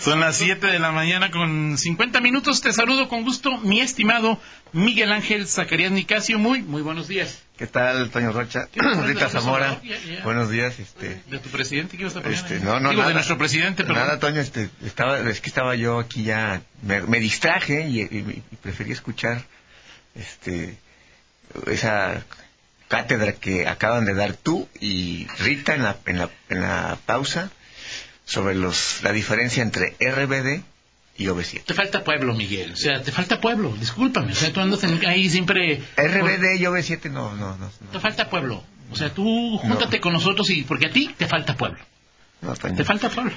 Son las 7 de la mañana con 50 minutos. Te saludo con gusto, mi estimado Miguel Ángel Zacarías Nicasio. Muy, muy buenos días. ¿Qué tal, Toño Rocha? Rita Zamora. Buenos días. Este, ¿De tu presidente qué ibas a poner? Este, no, no, Digo, nada, de nuestro presidente, pero... Nada, Toño, este, estaba, es que estaba yo aquí ya, me, me distraje y, y- y preferí escuchar este, esa cátedra que acaban de dar tú y Rita en la, en la, en la pausa sobre los, la diferencia entre RBD y OV7. Te falta pueblo, Miguel. O sea, te falta pueblo. Discúlpame. O sea, tú andas en- ahí siempre... RBD y OV7 no, no, no. Te no, falta pueblo. O sea, tú júntate con nosotros y... Porque a ti te falta pueblo. no, Toño. Te falta pueblo.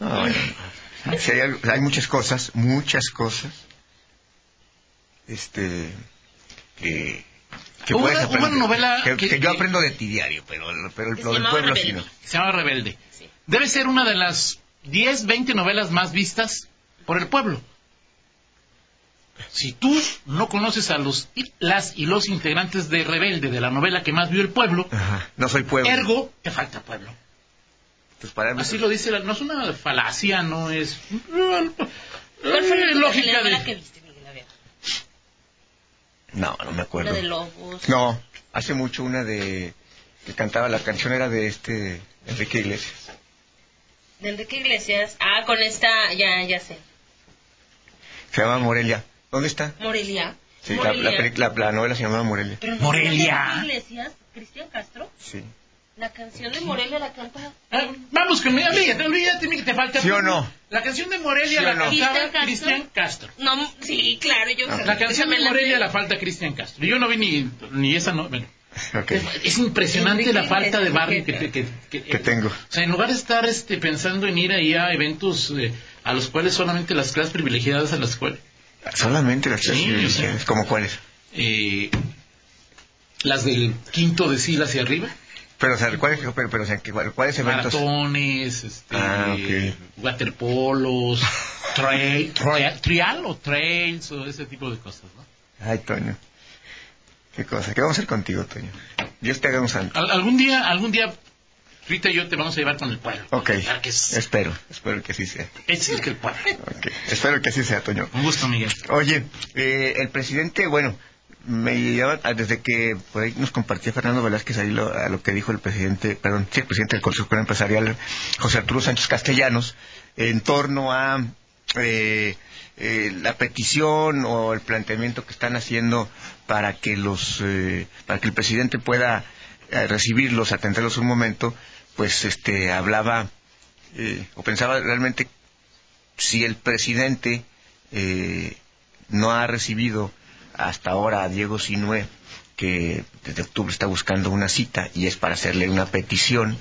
No, bueno, sí, hay, algo- hay muchas cosas, muchas cosas, este, que, que Hubo puedes una- hubo una aprender. novela que, que- que yo aprendo de ti diario, pero, pero lo se del pueblo sí no. Se llama Rebelde. Sí. Debe ser una de las 10, 20 novelas más vistas por el pueblo. Si tú no conoces a los y- las y los integrantes de Rebelde, de la novela que más vio el pueblo, Ajá, no soy pueblo. ergo, te falta pueblo. Entonces, para mí- Así lo dice, la- no es una falacia, no es... ¿Cuál fue Eh, la lógica telenovela que de... viste, Miguel? A ver. No, no me acuerdo. La de Lobos. No, hace mucho una de que cantaba, la canción era de este Enrique Iglesias. ¿De Enrique Iglesias? Ah, con esta, ya, ya sé. Se llama Morelia. ¿Dónde está? Morelia. Sí, la, Morelia. la, peli- la- la novela se llamaba Morelia. Pero Morelia. ¿de Enrique Iglesias? ¿Cristian Castro? Sí. La canción de Morelia la canta... Ah, Vamos con olvídate, olvídate, Miguel, te falta... ¿Sí o no? La canción de Morelia ¿Sí o la no? cantaba ¿Cristian Castro? No, sí, claro, yo... Ah. La canción de me la Morelia la falta Cristian Castro. Yo no vi ni, ni esa no. bueno. Es, es impresionante Enrique la falta de barrio que, que, que- Que tengo. O sea, en lugar de estar este, pensando en ir ahí a eventos eh, a los cuales solamente las clases privilegiadas a la escuela, Solamente las Sí, tres o sea. ¿Cómo cuáles? eh, las del quinto decil hacia arriba, Pero, o sea, ¿cuáles, pero, pero, o sea, ¿qué- ¿cuáles eventos? maratones, este, Ah, waterpolos, trail, trail- trial o trails o ese tipo de cosas, ¿no? Ay, Toño. Qué cosa. ¿Qué vamos a hacer contigo, Toño? Dios te haga un santo. Al- algún día, algún día, Rita y yo te vamos a llevar con el pueblo. Ok. Que es, Espero. Espero que así sea. es el que el pueblo. Ok. Espero que así sea, Toño. Un gusto, Miguel. Oye, eh, el presidente, bueno, me lleva, ah, desde que por ahí nos compartía Fernando Velázquez ahí lo, a lo que dijo el presidente, perdón, sí, el presidente del Consejo Empresarial, José Arturo Sánchez Castellanos, en torno a eh, eh, la petición o el planteamiento que están haciendo para que los, eh, para que el presidente pueda eh, recibirlos, atenderlos un momento, pues, este, hablaba eh, o pensaba realmente si el presidente no ha recibido hasta ahora a Diego Sinué, que desde octubre está buscando una cita y es para hacerle una petición,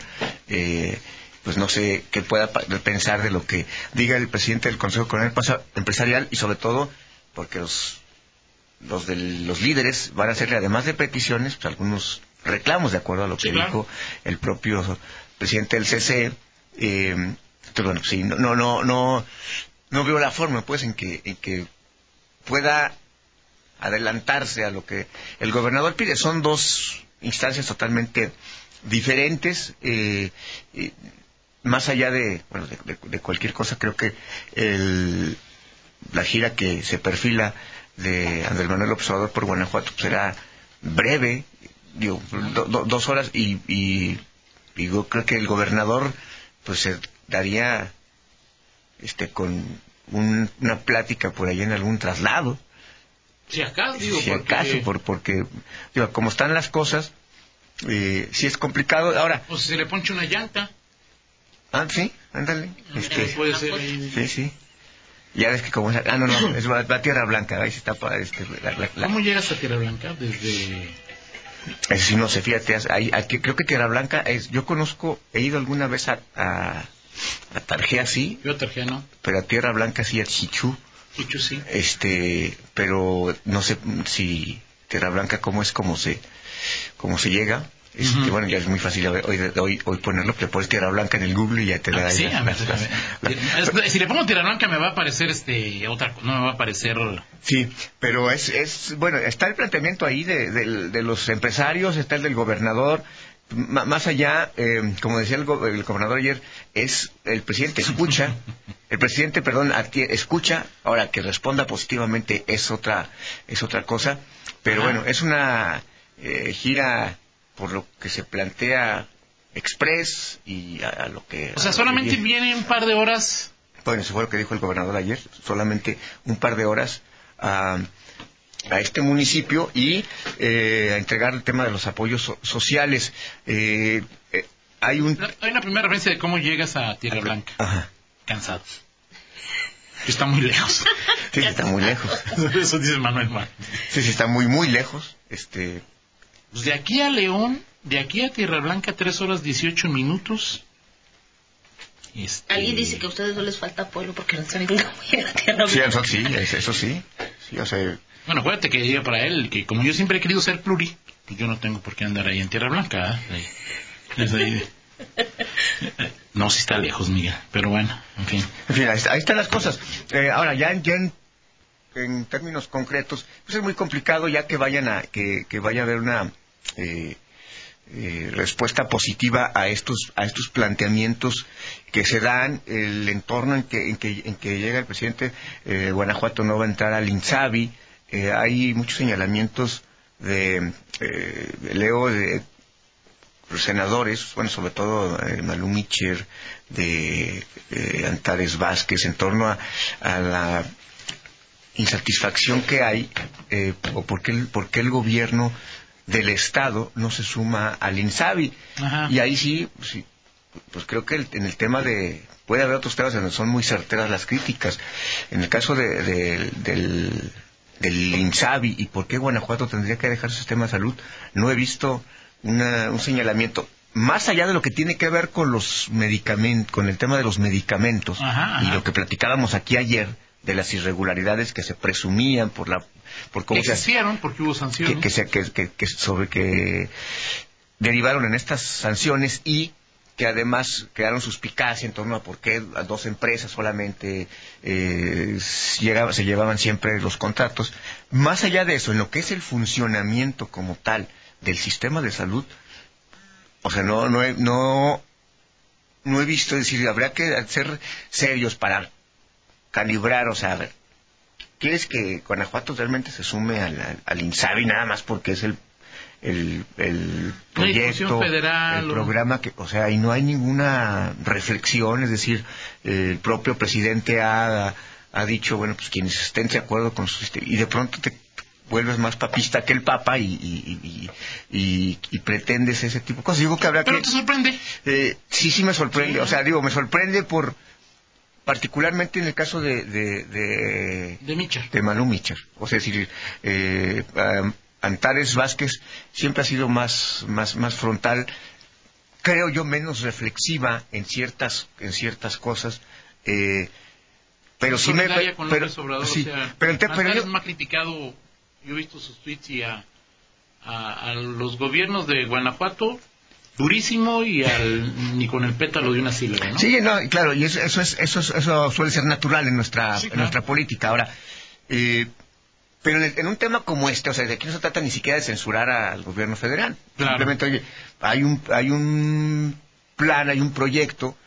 eh, pues no sé qué pueda pensar de lo que diga el presidente del Consejo Empresarial y sobre todo porque los los, los líderes van a hacerle además de peticiones pues, algunos reclamos de acuerdo a lo Sí, que claro. dijo el propio presidente del CCE eh, entonces, bueno, sí, no, no, no, no, no veo la forma, pues, en que, en que pueda adelantarse a lo que el gobernador pide. Son dos instancias totalmente diferentes. eh, más allá de, bueno, de, de- de cualquier cosa, creo que el, la gira que se perfila de Andrés Manuel Observador por Guanajuato pues, será breve, digo, do- do- dos horas, y, y, y yo creo que el gobernador pues se daría este con un- una plática por ahí en algún traslado. Si acaso, digo, si porque, acaso por, porque digo, como están las cosas eh, sí es complicado. Ahora pues se le ponche una llanta, ah sí ándale. Este, puede ser ahí. sí sí. Ya ves que como es- ah no no es va, va a Tierra Blanca ahí se está para este la, la- la- ¿Cómo llegas a Tierra Blanca? Desde... eso sí no sé fíjate ahí- aquí- creo que Tierra Blanca es yo conozco he ido alguna vez a a, a Tarjea sí. Yo Tarjano, pero a Tierra Blanca sí a Chichú Chucho sí. este pero no sé si Tierra Blanca cómo es cómo se cómo se llega Este, Ujú. Bueno, ya es muy fácil hoy, hoy, hoy, ponerlo, te pones Tierra Blanca en el Google y ya te da Ah, ahí sí, las- a ver, las- a las- ver. Es- Si le pongo tierra blanca me va a aparecer este otra no me va a aparecer Sí, pero es, es bueno, está el planteamiento ahí de, de los empresarios, está el del gobernador. M- más allá, eh, como decía el, go- el gobernador ayer, es el presidente escucha, el presidente, perdón, escucha, ahora que responda positivamente es otra, es otra cosa, pero Ajá. bueno, es una eh, gira por lo que se plantea express y a, a lo que... o sea solamente viene. un par de horas Bueno, eso fue lo que dijo el gobernador ayer, solamente un par de horas a, a este municipio y eh, a entregar el tema de los apoyos so- sociales. Eh, eh, hay un... hay una primera referencia de cómo llegas a tierra blanca Ajá. cansado está muy lejos sí, está muy lejos. eso dice Manuel Mar Sí, sí, está muy, muy lejos. Este, Pues de aquí a León de aquí a Tierra Blanca tres horas 18 minutos Este, Alguien dice que a ustedes no les falta pueblo porque no saben cómo llegar a tierra sí, Blanca. eso sí, es- eso sí. sí o sea, Bueno, acuérdate que diga para él que como yo siempre he querido ser pluri, pues yo no tengo por qué andar ahí en Tierra Blanca. ¿eh? Ahí. Desde ahí de- No, si está lejos, Miguel. Pero bueno, en fin. En fin, ahí, está- ahí están las cosas. Eh, ahora, ya, en- ya en, en términos concretos, pues es muy complicado ya que vayan a que, vaya a haber una eh, eh, respuesta positiva a estos a estos planteamientos que se dan, el entorno en que en que, llega el presidente. eh, Guanajuato no va a entrar al Insabi. Eh, hay muchos señalamientos de eh, leo de los senadores, bueno, sobre todo eh, Malú de Antares Vázquez, en torno a, a la insatisfacción que hay, eh, o por qué, el, por qué el gobierno del Estado no se suma al INSABI. Ajá. Y ahí sí, sí, pues creo que el- en el tema de... Puede haber otros temas donde son muy certeras las críticas. En el caso de- de- del, del INSABI y por qué Guanajuato tendría que dejar su sistema de salud, no he visto una- un señalamiento más allá de lo que tiene que ver con los medicamentos, con el tema de los medicamentos Ajá, y lo que platicábamos aquí ayer de las irregularidades que se presumían por la por cómo Que se existieron porque hubo sanciones. que, que, se- que- que- que sobre que derivaron en estas sanciones y que además crearon suspicacia en torno a por qué a dos empresas solamente eh, llegaba- se llevaban siempre los contratos. Más allá de eso, en lo que es el funcionamiento como tal del sistema de salud, o sea, no, no, he, no, no he visto, es decir, habría que ser serios para calibrar, o sea, a ver, ¿quieres que Guanajuato realmente se sume al, INSABI nada más porque es el, proyecto, federal el o- programa que, o sea, y no hay ninguna reflexión, es decir, el propio presidente ha, ha dicho, bueno, pues quienes estén de acuerdo con su sistema, y de pronto te vuelves más papista que el papa y, y, y, y- y pretendes ese tipo de cosas. Digo que habrá Pero que... te sorprende. Eh, sí, sí me sorprende. O sea, digo, me sorprende por particularmente en el caso de de, de, De Micha. de Manu Micher. O sea, es decir, eh, Antares Vázquez siempre ha sido más más más frontal, creo yo menos reflexiva en ciertas en ciertas cosas. Eh, pero sí me con pero, Obrador, sí, o sea, pero, ente- pero yo- me ha criticado, yo he visto sus tweets y a, a, a los gobiernos de Guanajuato durísimo y al ni con el pétalo de una sílaba, ¿no? Sí, no, claro, y eso, eso, es, eso, es- eso suele ser natural en nuestra, Sí, en nuestra política. Ahora, eh, pero en, el- en un tema como este, o sea, de aquí no se trata ni siquiera de censurar al gobierno federal. Claro. Simplemente, oye, hay un, hay un plan, hay un proyecto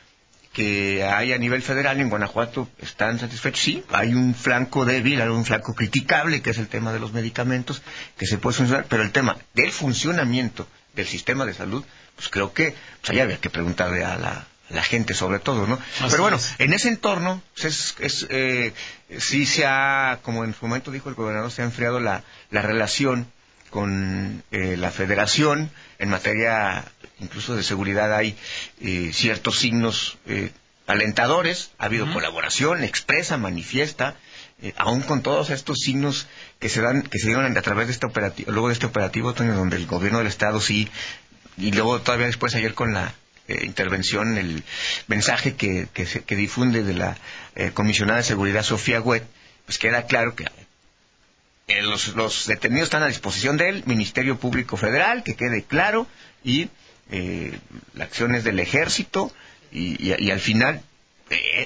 que hay a nivel federal en Guanajuato están satisfechos. Sí, hay un flanco débil, hay un flanco criticable, que es el tema de los medicamentos, que se puede censurar, pero el tema del funcionamiento del sistema de salud, pues creo que pues ahí había que preguntarle a la, a la gente sobre todo, ¿no? pero bueno, es. en ese entorno, pues es, es, eh, sí se ha, como en su momento dijo el gobernador, se ha enfriado la, la relación con eh, la federación en materia incluso de seguridad hay eh, ciertos signos eh, alentadores ha habido colaboración expresa manifiesta eh, aún con todos estos signos que se dan que se dieron a través de este operativo luego de este operativo donde el gobierno del estado sí y luego todavía después ayer con la eh, intervención el mensaje que, que, se- que difunde de la eh, comisionada de seguridad Sofía Huet pues queda claro que los, los detenidos están a disposición del Ministerio Público Federal, que quede claro, y eh, la acción es del ejército, y, y- al final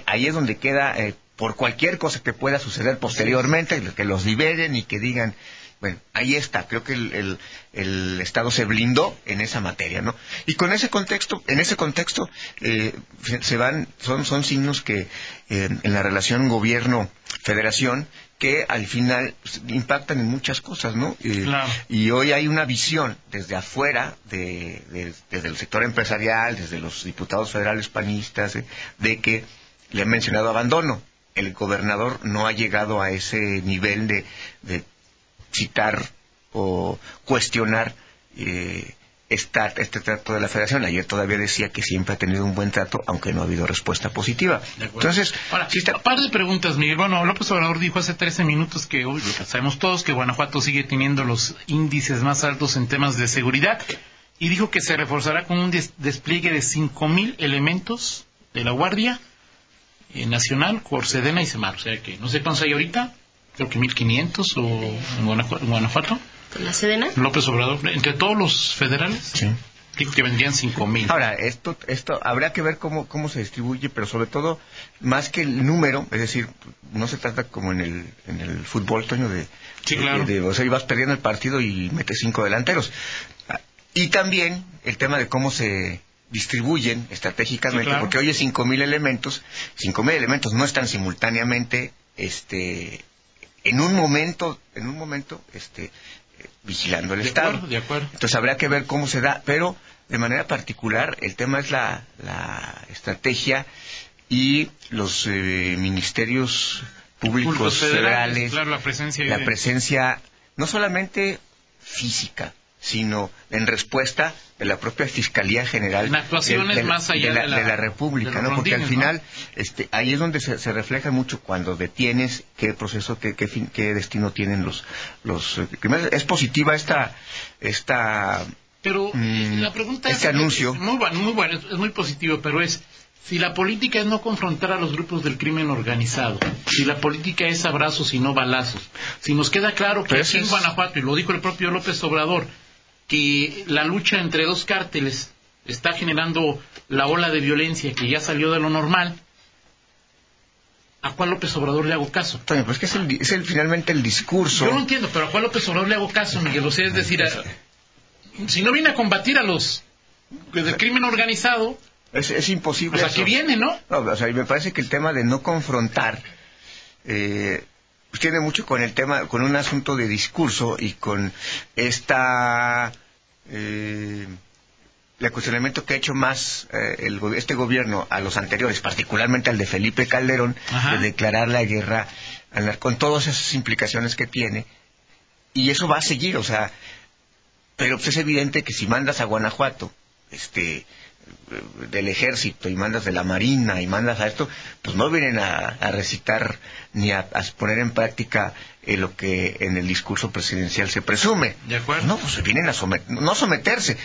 ahí es donde queda, por cualquier cosa que pueda suceder posteriormente, que los liberen y que digan, bueno, ahí está, creo que el, el- el Estado se blindó en esa materia, ¿no? Y con ese contexto, en ese contexto, eh, se- van, son, son signos que eh, en la relación gobierno-federación, que al final impactan en muchas cosas, ¿no? Eh, Claro. y hoy hay una visión desde afuera, de, de- desde el sector empresarial, desde los diputados federales panistas, eh, de que le han mencionado abandono. El gobernador no ha llegado a ese nivel de, de citar o cuestionar eh, esta- este trato de la federación. Ayer todavía decía que siempre ha tenido un buen trato, aunque no ha habido respuesta positiva. Entonces, Ahora, sí está- un par de preguntas, Miguel. Bueno, López Obrador dijo hace 13 minutos que lo que sabemos todos que Guanajuato sigue teniendo los índices más altos en temas de seguridad y dijo que se reforzará con un des- despliegue de 5.000 elementos de la Guardia eh, Nacional por Sedena y Semar. O sea que no sé cuántos hay ahorita, creo que 1.500 o en Guanajuato. en Guanajuato. ¿La Sedena? López Obrador, entre todos los federales, Sí. dijo que vendrían 5.000. Ahora, esto, esto habrá que ver cómo, cómo se distribuye, pero sobre todo, más que el número, es decir, no se trata como en el, en el fútbol, Toño, de, Sí, claro. de- de- o sea, ibas perdiendo el partido y metes cinco delanteros. Y también el tema de cómo se distribuyen estratégicamente, Sí, claro. porque hoy es cinco mil elementos, cinco mil elementos no están simultáneamente, este, en un momento, en un momento, este, eh, vigilando el de Estado. acuerdo, de acuerdo. Entonces habrá que ver cómo se da, pero de manera particular el tema es la, la estrategia y los eh, ministerios públicos, Públicos federales, claro, la presencia la de- presencia no solamente física, sino en respuesta la propia Fiscalía General En actuaciones de, de- más allá de la, de la- de la República, ¿no? Porque al final este, ahí es donde se, se refleja mucho cuando detienes qué proceso, qué, qué, fin- qué destino tienen los, los eh, criminales. Es positiva esta, esta Pero Mm, la pregunta este es anuncio. es muy bueno, muy bueno, es, muy positivo, pero es si la política es no confrontar a los grupos del crimen organizado, si la política es abrazos y no balazos, si nos queda claro que aquí en Guanajuato, y lo dijo el propio López Obrador, que la lucha entre dos cárteles está generando la ola de violencia que ya salió de lo normal, ¿a cuál López Obrador le hago caso? Toño, pues que es, el, es el, finalmente el discurso. Yo lo entiendo, pero ¿a cuál López Obrador le hago caso, Miguel? O sea, es decir, a- si no viene a combatir a los del crimen organizado, Es, es imposible. pues eso. aquí viene, ¿no? No, o sea, y me parece que el tema de no confrontar eh, pues tiene mucho con el tema, con un asunto de discurso y con esta eh, el cuestionamiento que ha hecho más eh, el este gobierno a los anteriores, particularmente al de Felipe Calderón, Ajá. de declarar la guerra al con todas esas implicaciones que tiene. Y eso va a seguir, o sea, pero pues es evidente que si mandas a Guanajuato, este, del ejército y mandas de la marina y mandas a esto, pues no vienen a, a recitar ni a, a poner en práctica eh, lo que en el discurso presidencial se presume. De acuerdo. No, pues vienen a no someterse,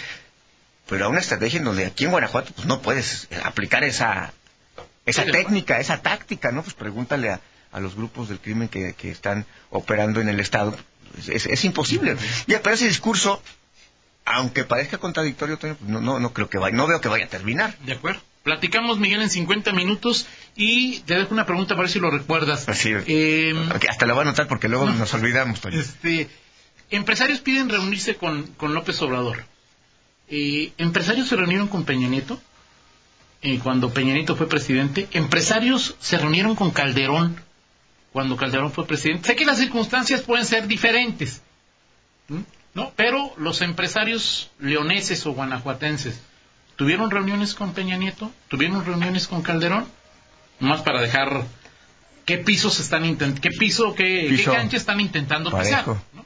pero a una estrategia en donde aquí en Guanajuato pues no puedes aplicar esa esa Sí, técnica, esa táctica, ¿no? Pues pregúntale a, a los grupos del crimen que, que están operando en el Estado. Es, es- es imposible. Ya, pero ese discurso, aunque parezca contradictorio, pues no, no, no creo que vaya, no veo que vaya a terminar. De acuerdo. Platicamos, Miguel, en 50 minutos y te dejo una pregunta para ver si lo recuerdas. Así, Eh, Ok, hasta la voy a anotar porque luego No. nos olvidamos, Toño. este, empresarios piden reunirse con, con López Obrador. Eh, empresarios se reunieron con Peña Nieto eh, cuando Peña Nieto fue presidente. Empresarios se reunieron con Calderón cuando Calderón fue presidente. Sé que las circunstancias pueden ser diferentes, ¿m? ¿No? Pero los empresarios leoneses o guanajuatenses tuvieron reuniones con Peña Nieto, tuvieron reuniones con Calderón, más para dejar qué pisos están intentando, qué piso, qué, qué cancha están intentando pisar. parejo. ¿no?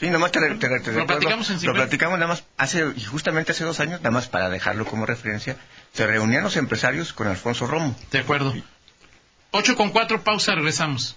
Sí, nada más te, te- te Lo recuerdo, platicamos en lo 50. platicamos nada más hace, y justamente hace dos años, nada más para dejarlo como referencia, se reunían los empresarios con Alfonso Romo. De acuerdo. 8 con 4, pausa, regresamos.